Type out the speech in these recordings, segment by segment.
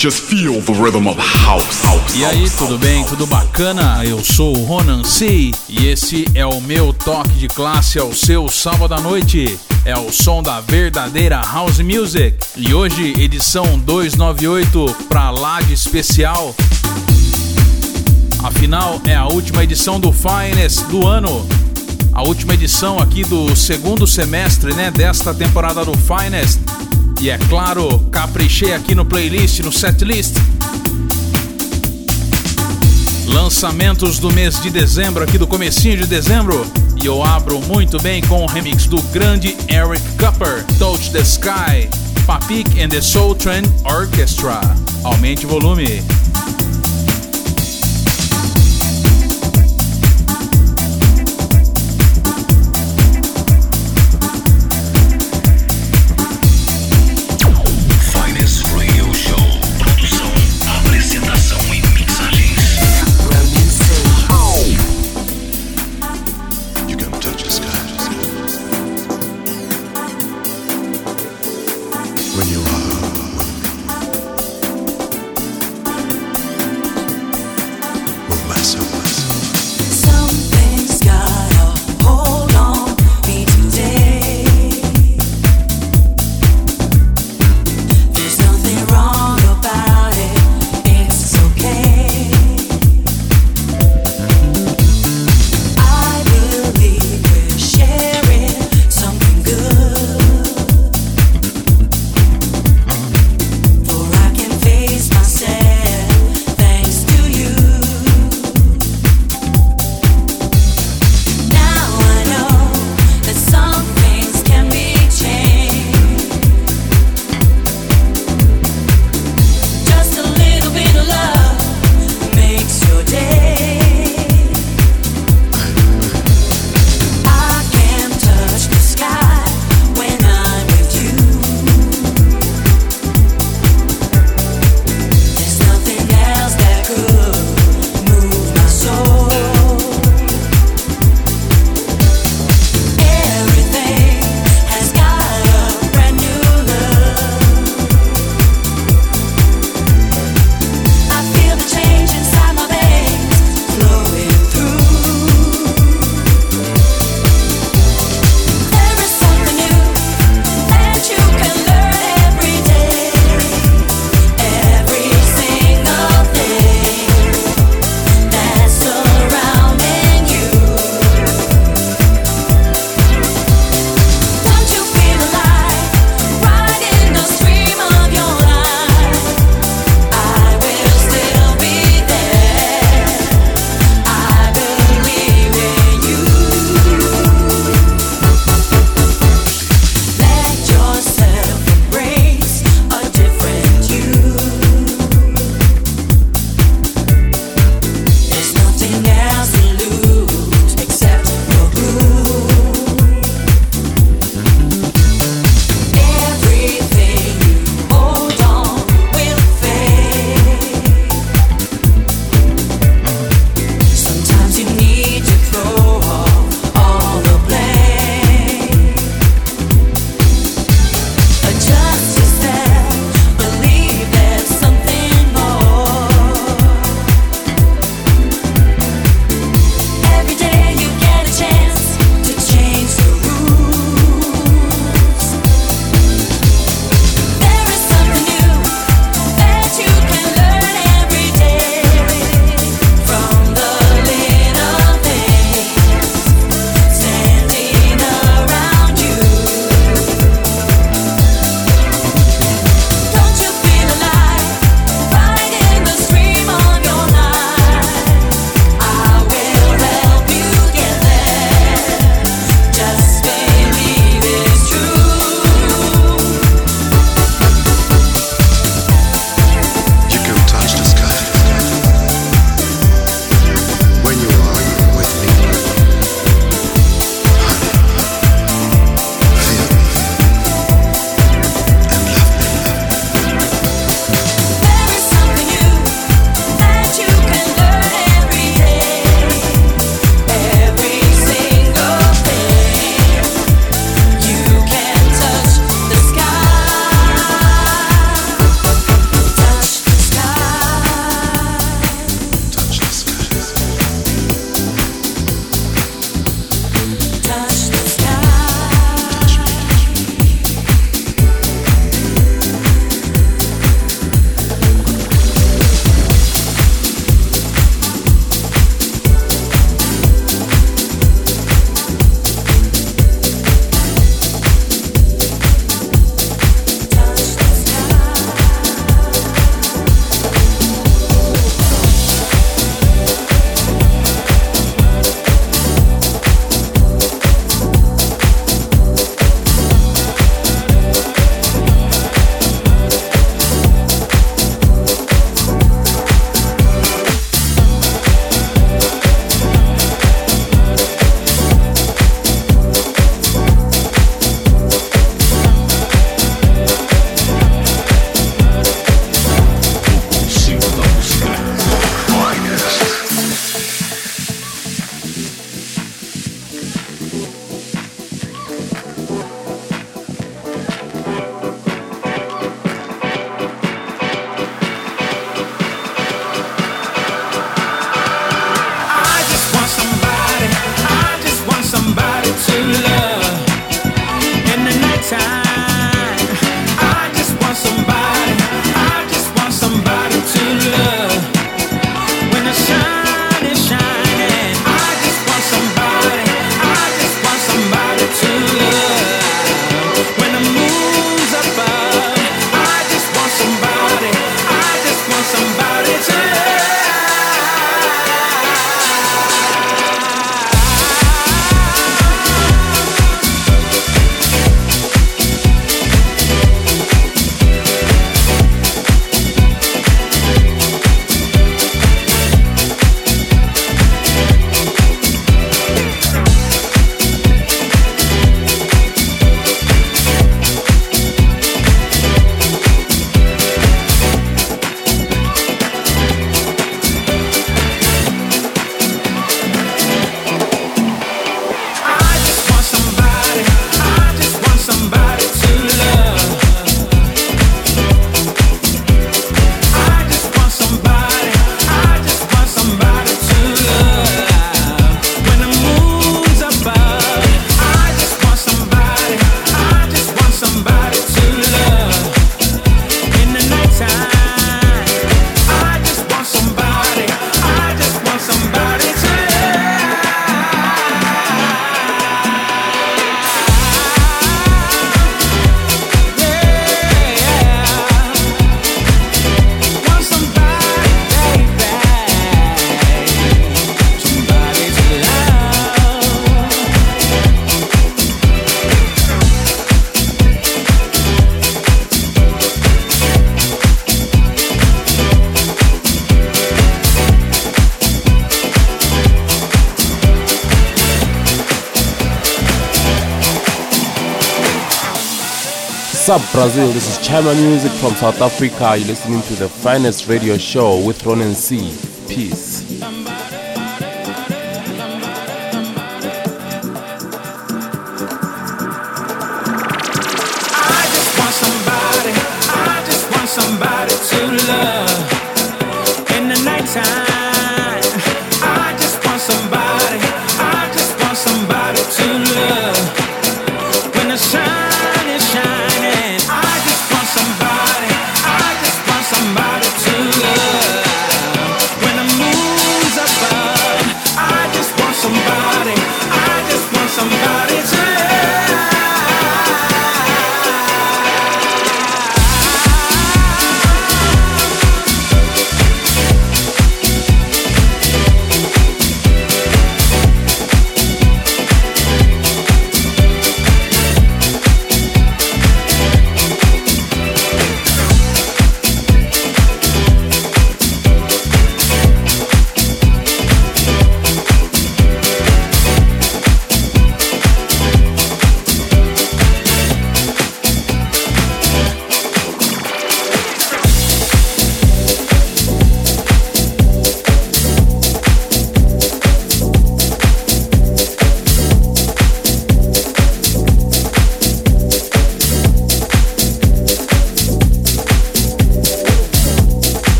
Just feel the rhythm of house. house E aí, tudo bem? Tudo bacana? Eu sou o Ronan C e esse é o meu toque de classe ao seu sábado à noite. É o som da verdadeira house music. E hoje, edição 298 para lá de especial. Afinal, é a última edição do Finest do ano. A última edição aqui do segundo semestre, né, desta temporada do Finest. E é claro, caprichei aqui no playlist, no setlist. Lançamentos do mês de dezembro, aqui do comecinho de dezembro. E eu abro muito bem com o remix do grande Eric Cupper, Touch the Sky, Papik and the Soul Train Orchestra. Aumente o volume. Up, Brazil? This is Chama Music from South Africa. You're listening to the finest radio show with Ronan C. Peace.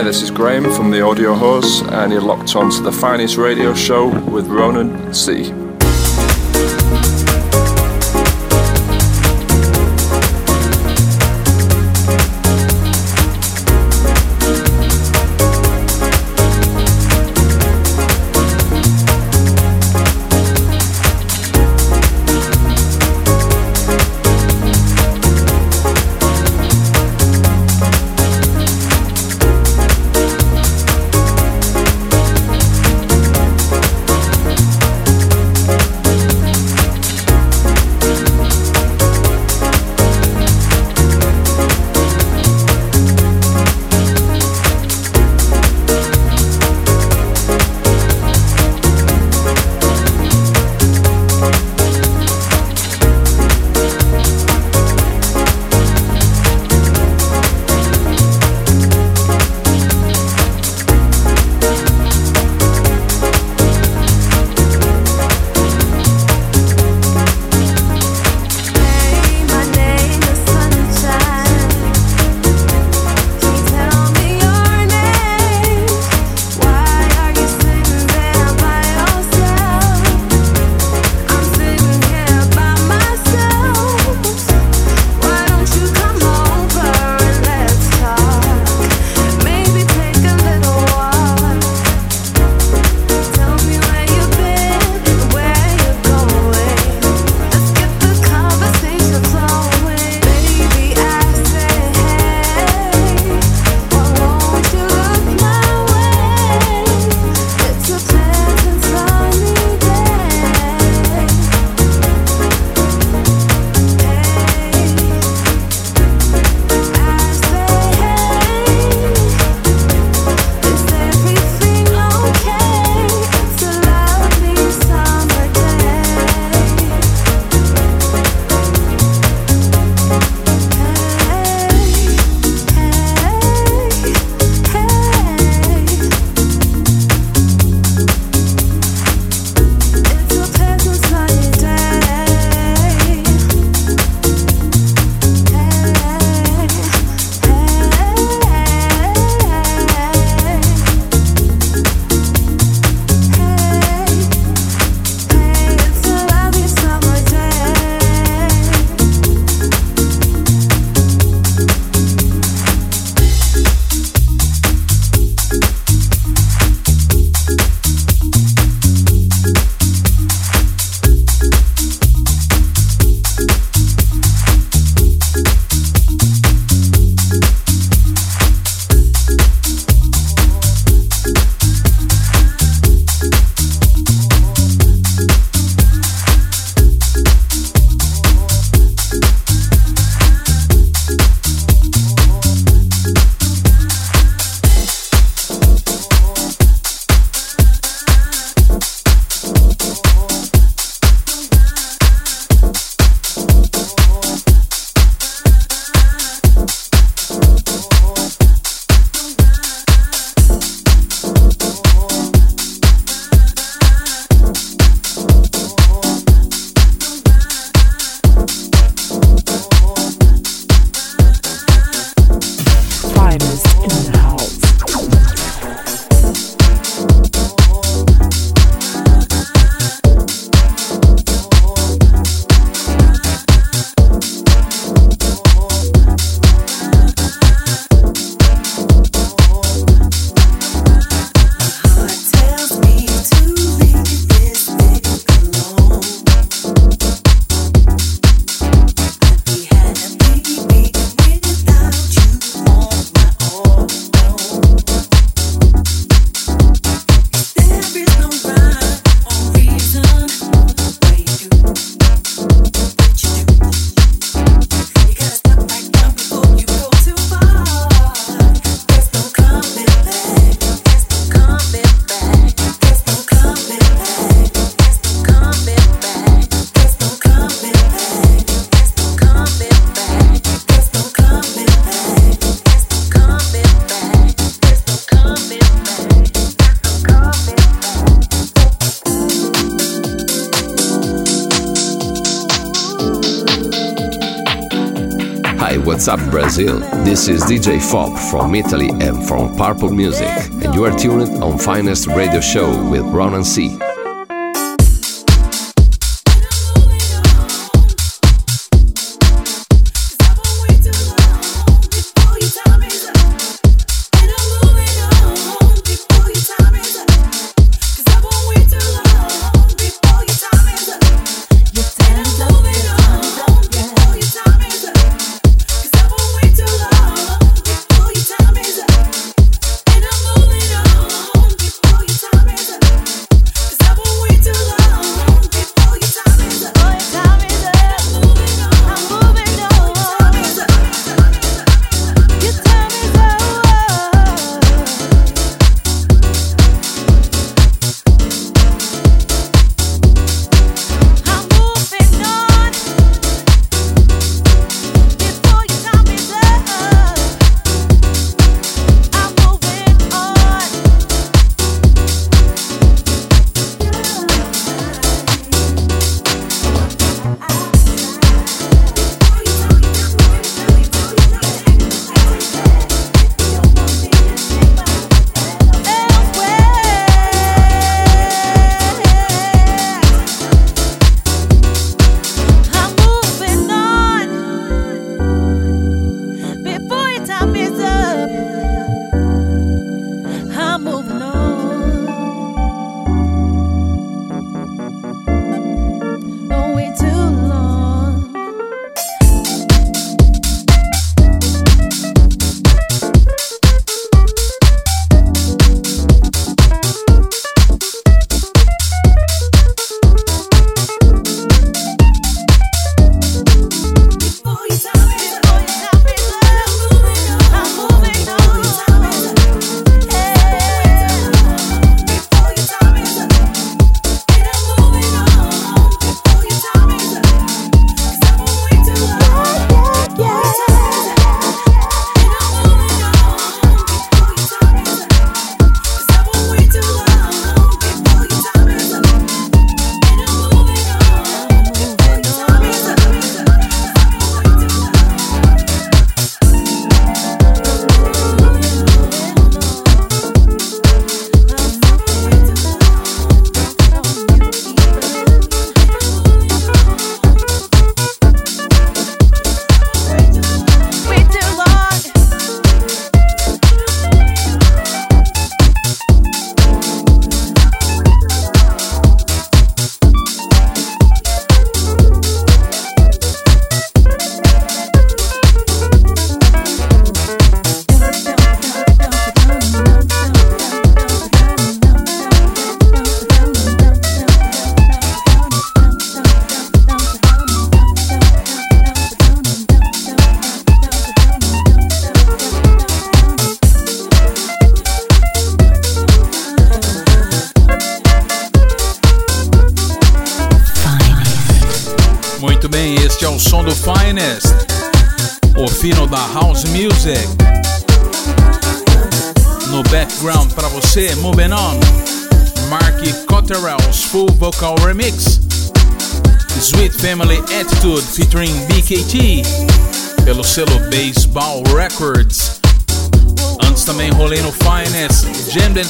Hi, this is Graham from the Audio Horse, and you're locked on to the finest radio show with Ronan C. This is DJ Fop from Italy and from Purple Music, and you are tuned on Finest Radio Show with Ronan C.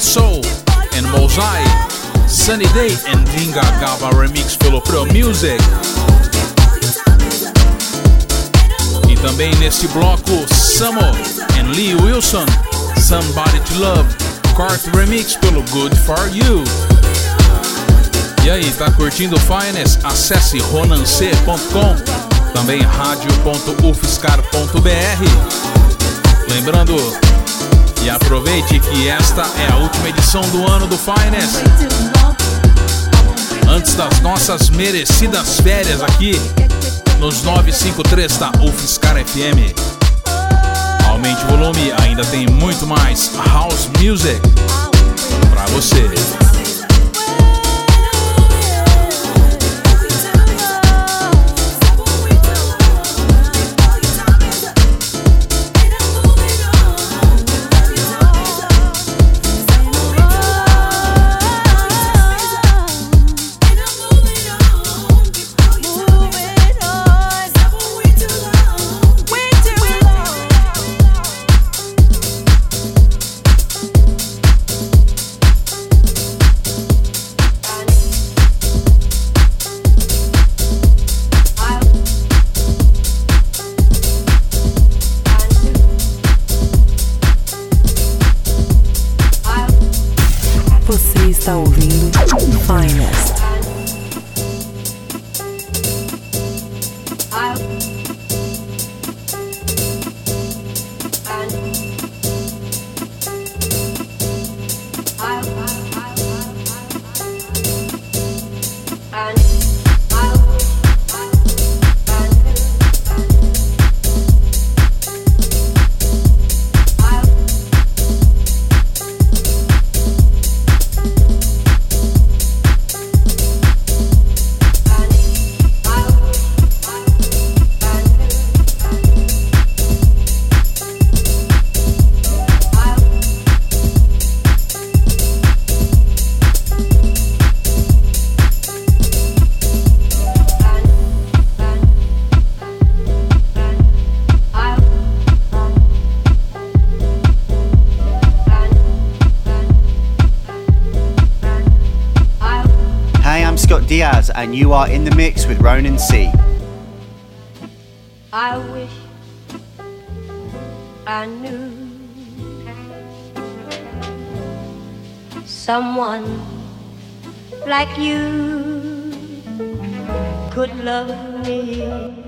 Soul and Mosai, Sunny Day and Dinga Gaba Remix pelo Pro Music. E também neste bloco, Samo and Lee Wilson, Somebody to Love, Cart Remix pelo Good For You. E aí, tá curtindo o Finest? Acesse ronance.com, também rádio.ufscar.br. Lembrando, e aproveite que esta é a última edição do ano do Finest. Antes das nossas merecidas férias aqui nos 953 da UFSCar FM. Aumente o volume, ainda tem muito mais House Music para você. Diaz, and you are in the mix with Ronan C. I wish I knew someone like you could love me.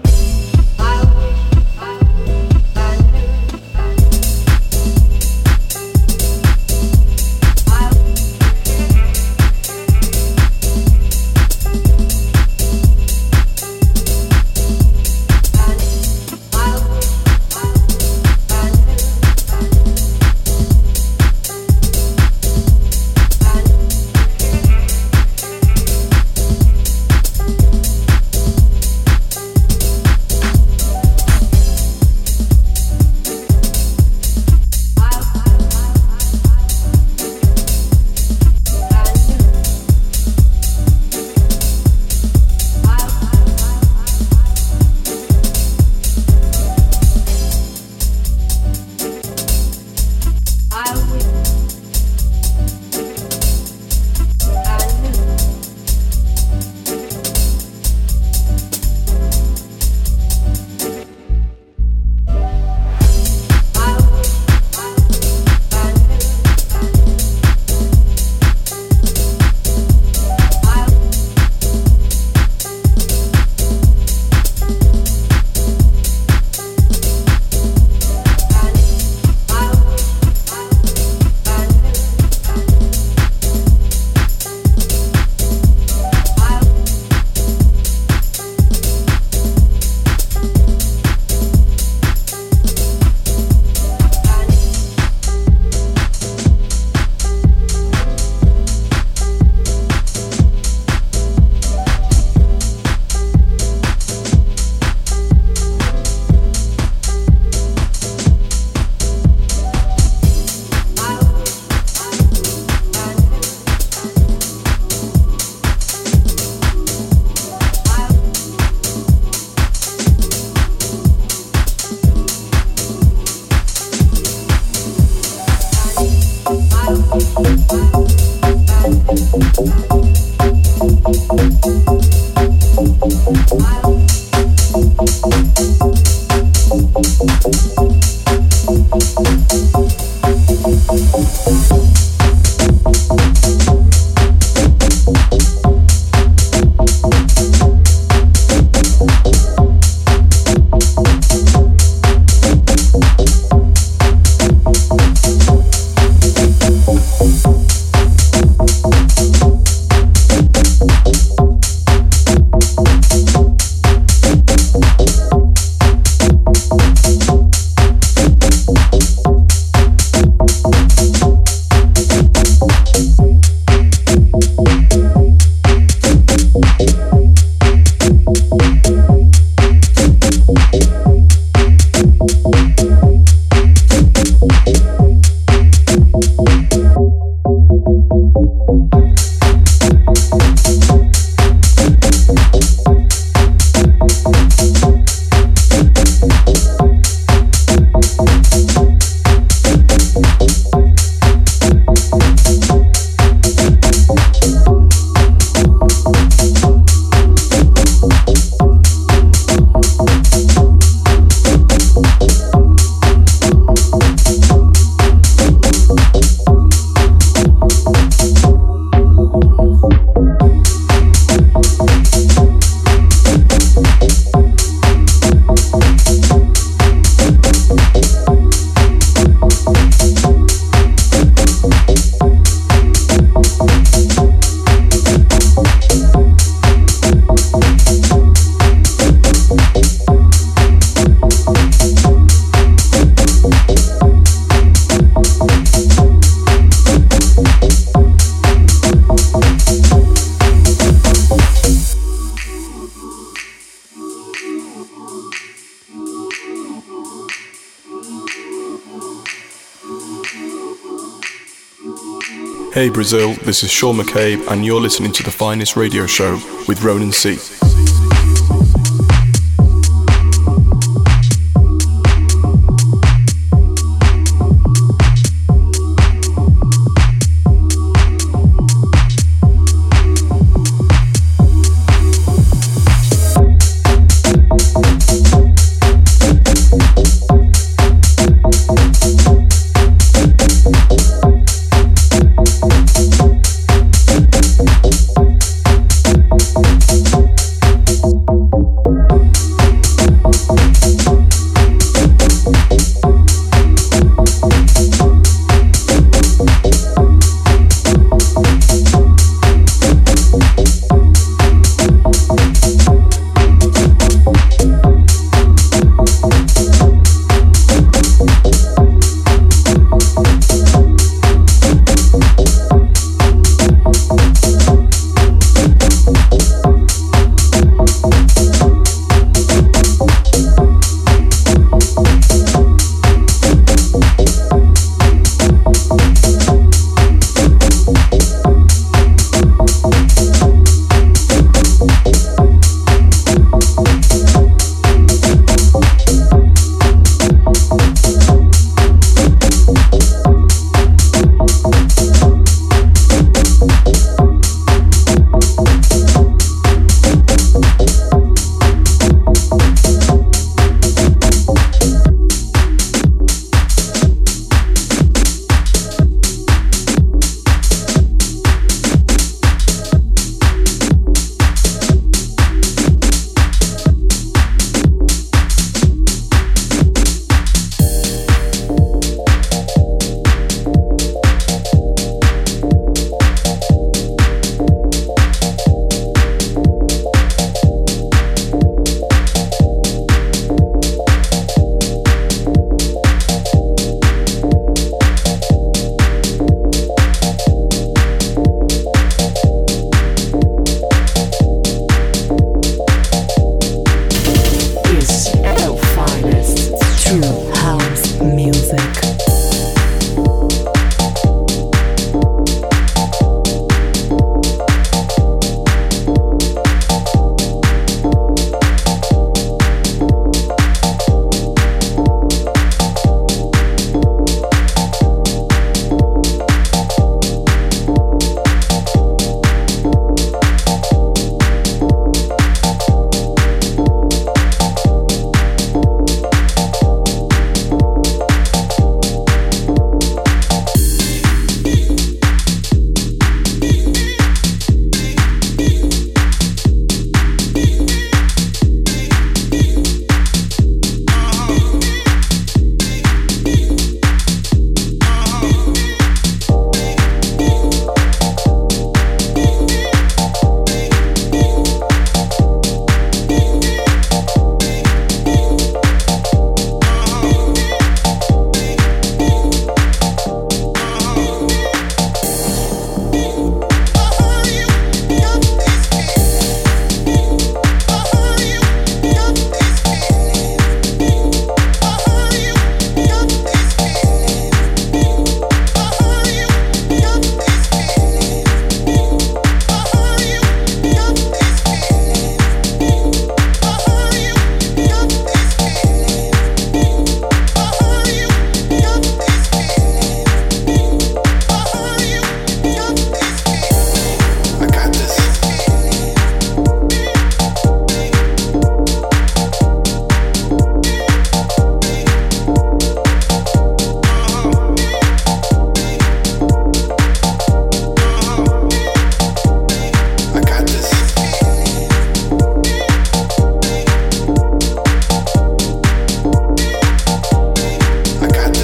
Hey Brazil, this is Sean McCabe, and you're listening to the finest radio show with Ronan C.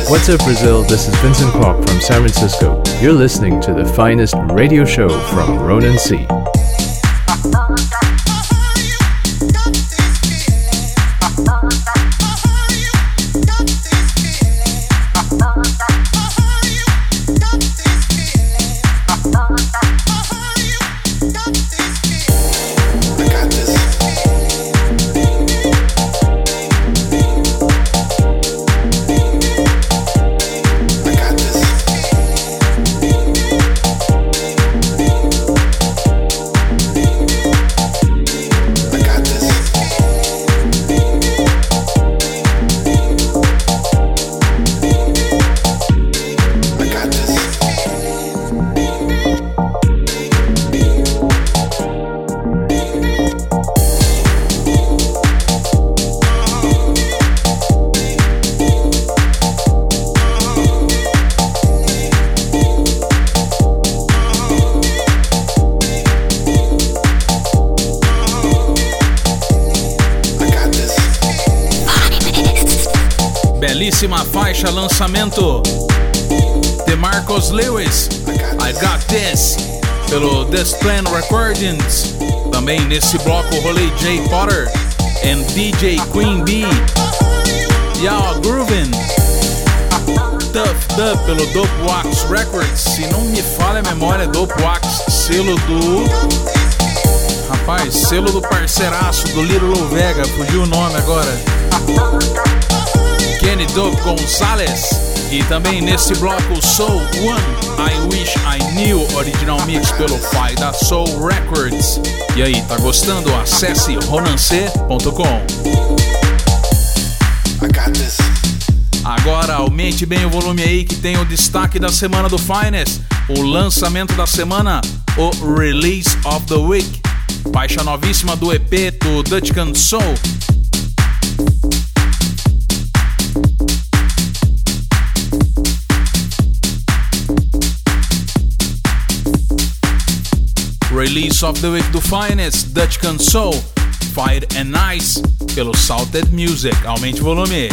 What's up, Brazil? This is Vincent Kwok from San Francisco. You're listening to the finest radio show from Ronan C. lançamento de Marcos Lewis, I Got This, pelo Desplan Recordings. Também nesse bloco rolei Jay Potter and DJ Queen Bee. Y'all Groovin. Tough Dub pelo Dope Wax Records. Se não me falha a memória, Dope Wax, selo do. Rapaz, selo do parceiraço do Little Vega, fugiu o nome agora. Kenny Dope Gonzalez. E também nesse bloco Soul One, I Wish I Knew, original mix pelo Pai da Soul Records. E aí, tá gostando? Acesse ronancê.com. Agora aumente bem o volume aí que tem o destaque da semana do Finest, o lançamento da semana, o Release of the Week. Faixa novíssima do EP do Dutch Can Soul, Release of the Week do Finest, Dutch Console, Fire and Ice, pelo Salted Music. Aumente o volume.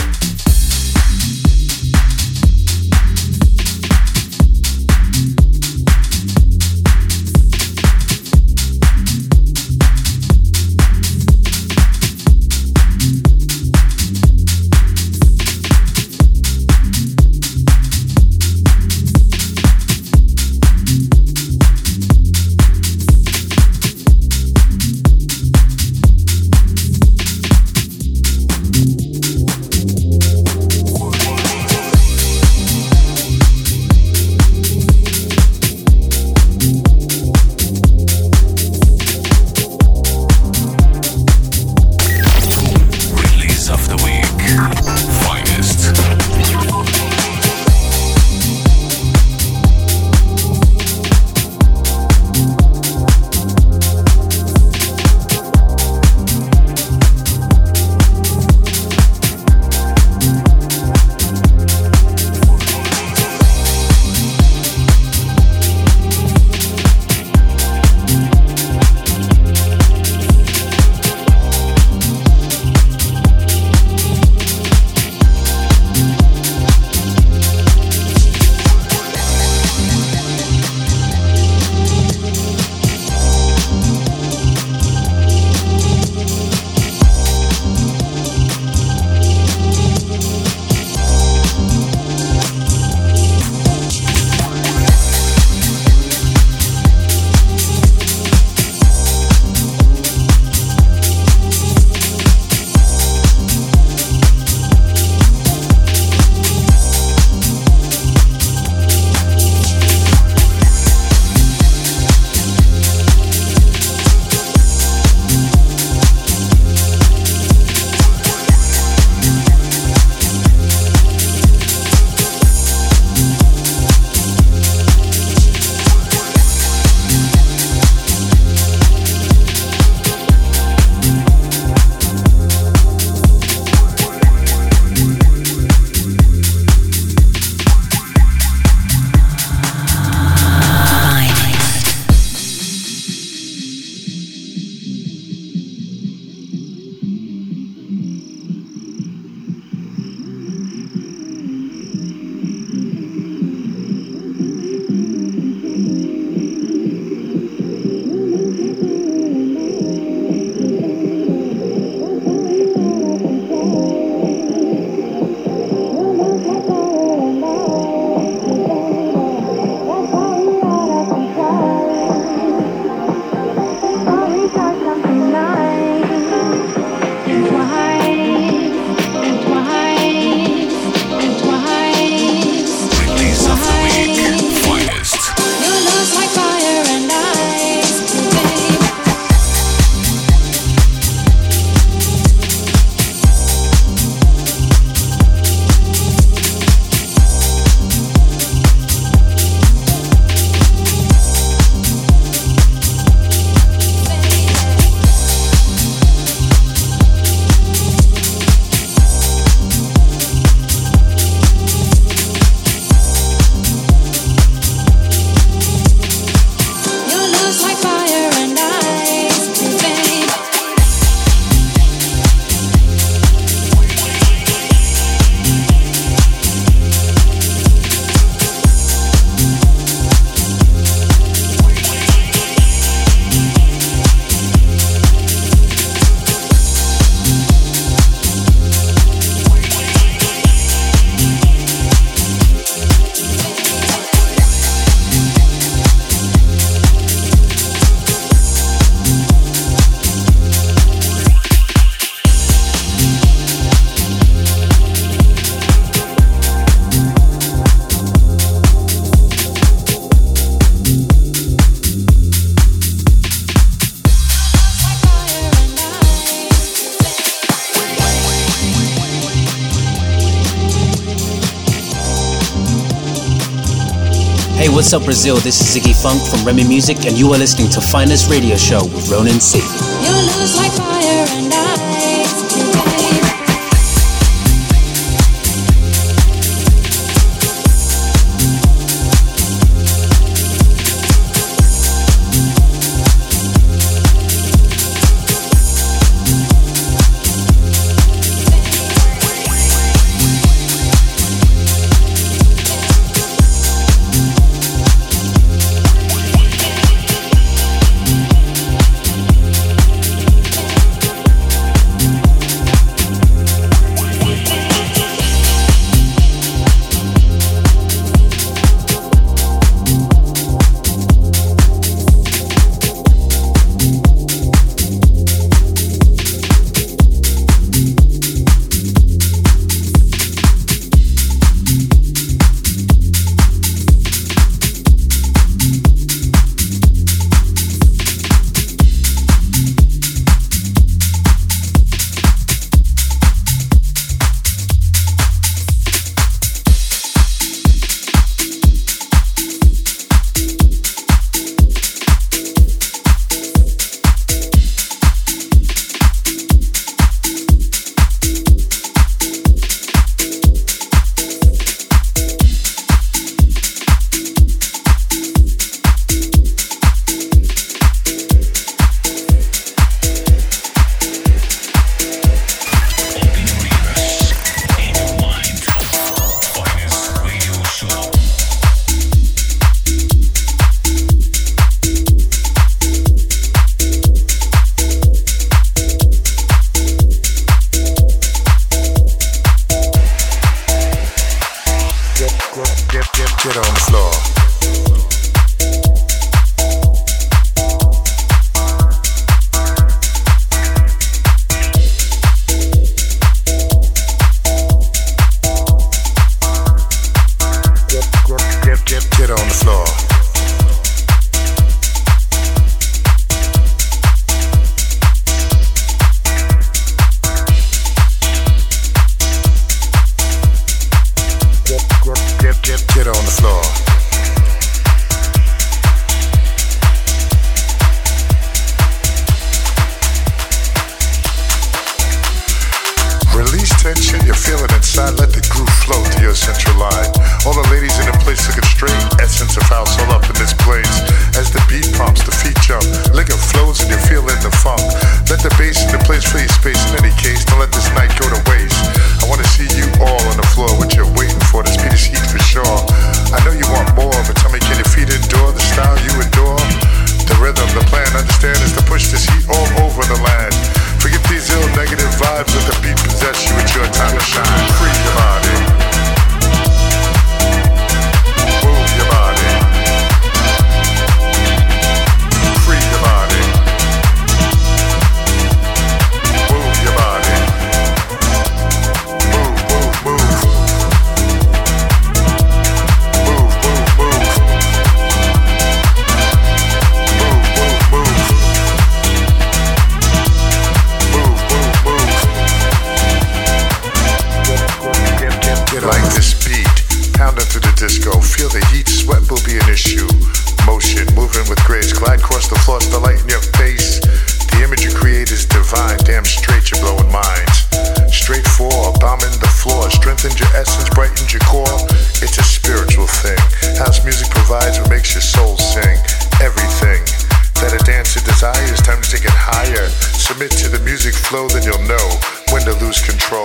What's up, Brazil? This is Ziggy Funk from Remy Music, and you are listening to Finest Radio Show with Ronan C.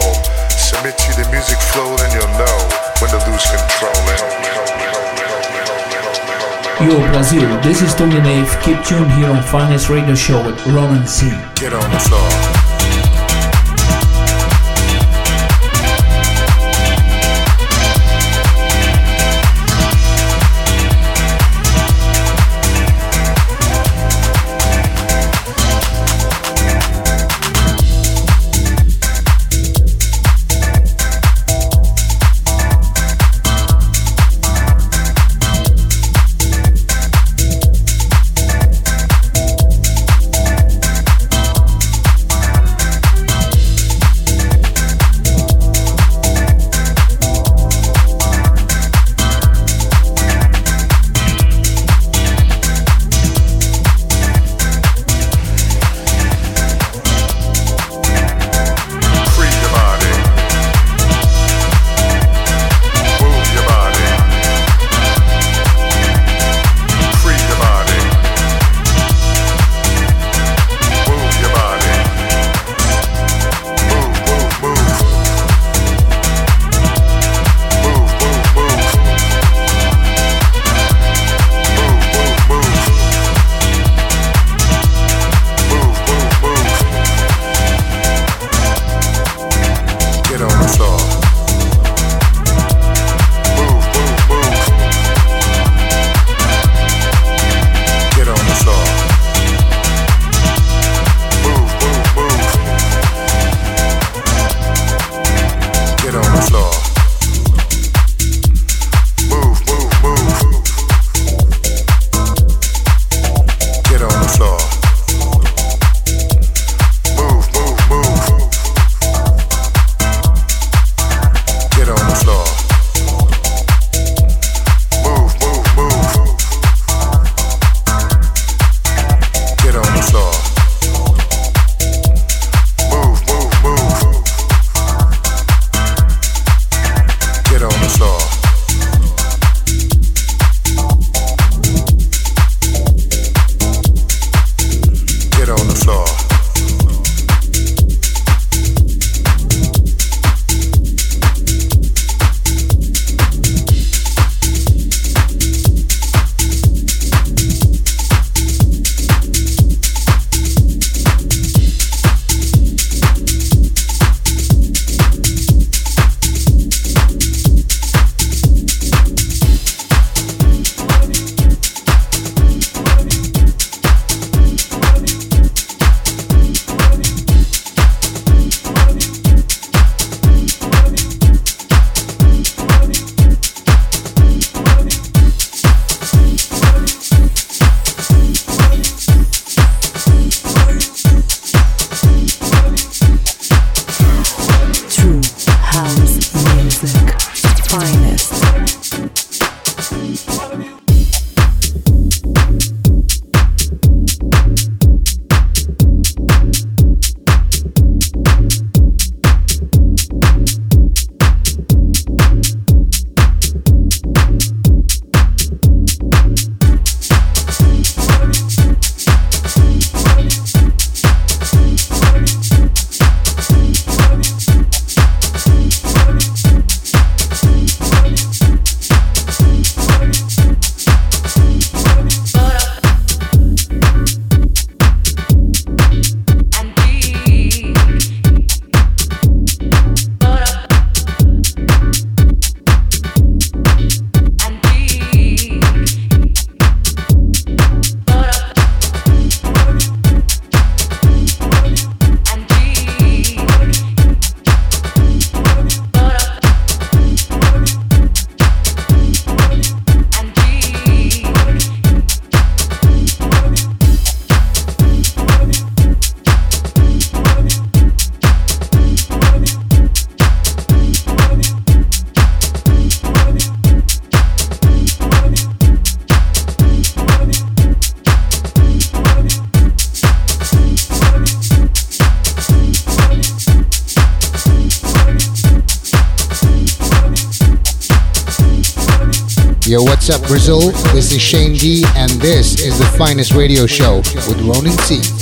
soul. Submit to the music flow, then you'll know when to lose control. Yo Brazil, this is Tony Nave. Keep tuned here on Finest Radio Show with Roman C. Get on the floor. What's up, Brazil? This is Shane D, and this is the finest radio show with Ronan C.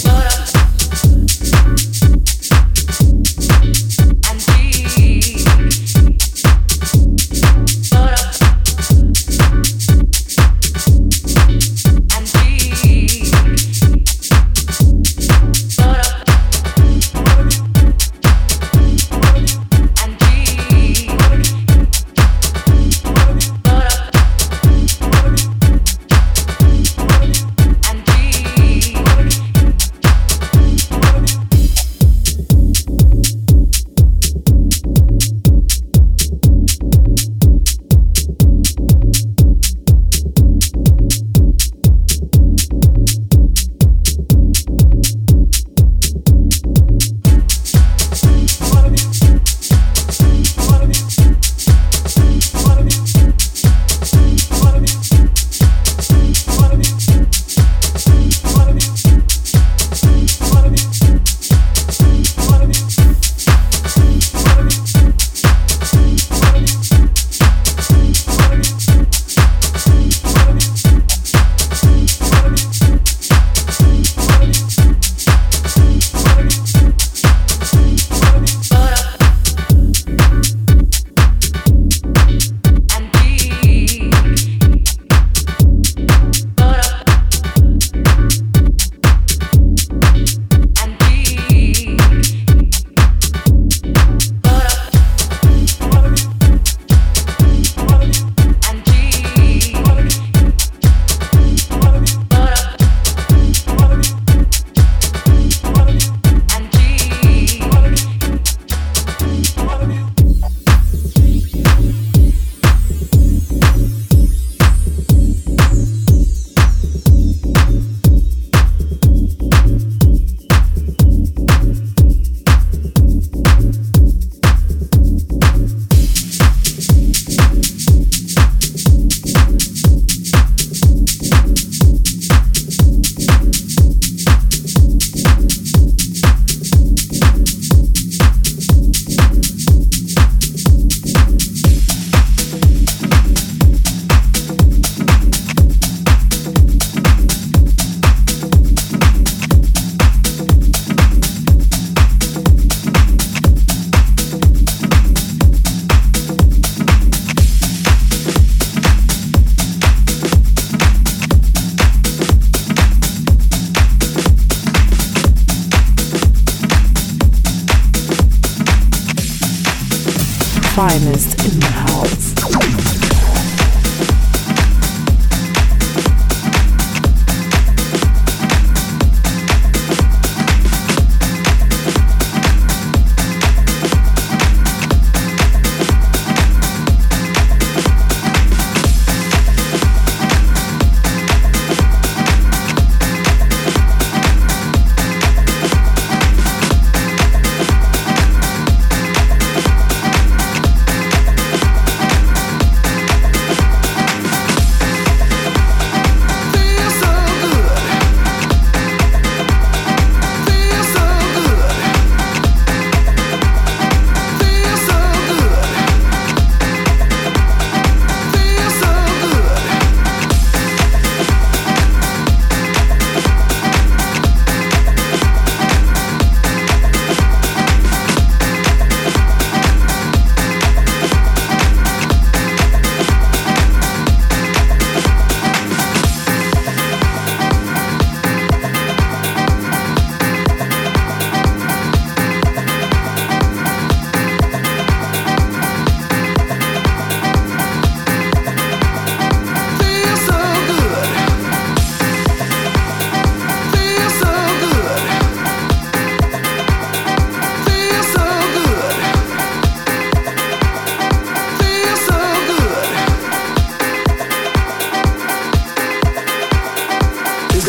finest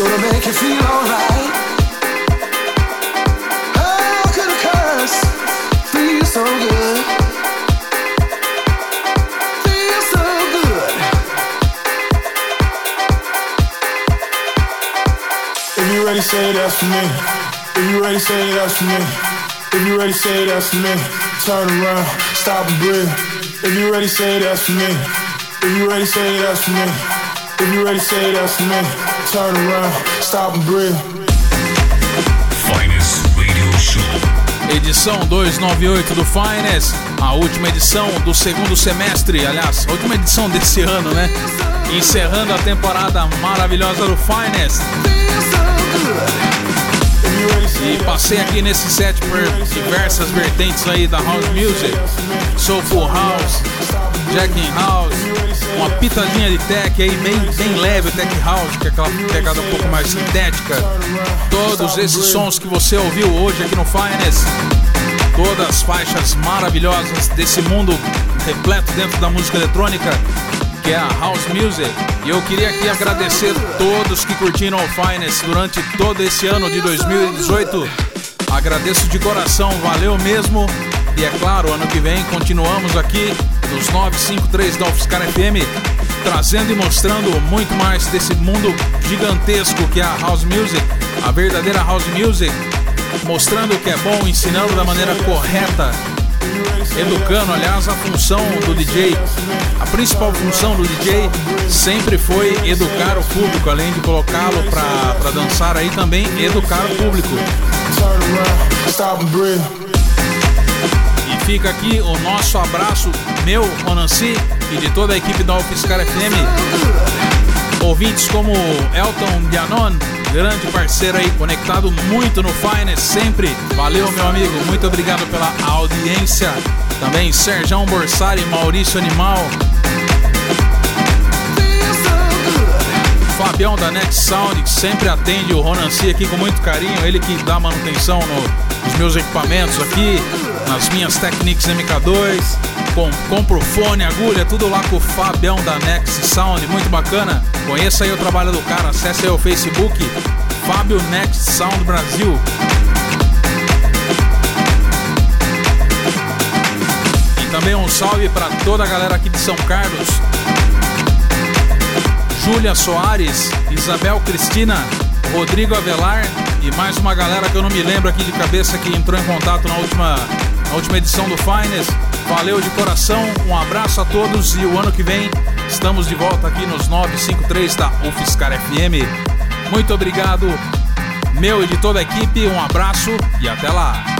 gonna make you feel alright. How could a curse feel so good? Feel so good. If you ready, say that's for me. If you ready, say that's for me. If you ready, say that's for me. Turn around, stop and breathe. If you ready, say that's for me. If you ready, say that's for me. If you ready, say that's for me. Turn around, stop and breathe. Finest Radio Show. Edição 298 do Finest, a última edição do segundo semestre, aliás, a última edição desse ano, né? Encerrando a temporada maravilhosa do Finest. E passei aqui nesse set por diversas vertentes aí da house music, soulful house, jacking house, uma pitadinha de tech aí bem, bem leve, tech house, que é aquela pegada um pouco mais sintética. Todos esses sons que você ouviu hoje aqui no Finest, todas as faixas maravilhosas desse mundo repleto dentro da música eletrônica, que é a house music. E eu queria aqui agradecer todos que curtiram o Finest durante todo esse ano de 2018. Agradeço de coração, valeu mesmo. E é claro, ano que vem continuamos aqui nos 953 da UFSCar FM, trazendo e mostrando muito mais desse mundo gigantesco que é a house music, a verdadeira house music, mostrando o que é bom, ensinando da maneira correta educando. Aliás, a função do DJ, a principal função do DJ sempre foi educar o público, além de colocá-lo para dançar aí também educar o público. E fica aqui o nosso abraço, meu, Onanci e de toda a equipe da UFSCar FM. Ouvintes como Elton Dianon, grande parceiro aí, conectado muito no Finest sempre. Valeu, meu amigo, muito obrigado pela audiência. Também Serjão Borsari, Maurício Animal. Fabião da Next Sound, que sempre atende o Ronanci aqui com muito carinho. Ele que dá manutenção no, nos meus equipamentos aqui, nas minhas Technics MK2. Com, compro fone, agulha, tudo lá com o Fabião da Next Sound, muito bacana. Conheça aí o trabalho do cara, acesse aí o Facebook, Fábio Next Sound Brasil. E também um salve para toda a galera aqui de São Carlos. Júlia Soares, Isabel Cristina, Rodrigo Avelar e mais uma galera que eu não me lembro aqui de cabeça que entrou em contato na última, na última edição do Finest. Valeu de coração, um abraço a todos e o ano que vem estamos de volta aqui nos 953 da UFSCar FM. Muito obrigado, meu e de toda a equipe, um abraço e até lá!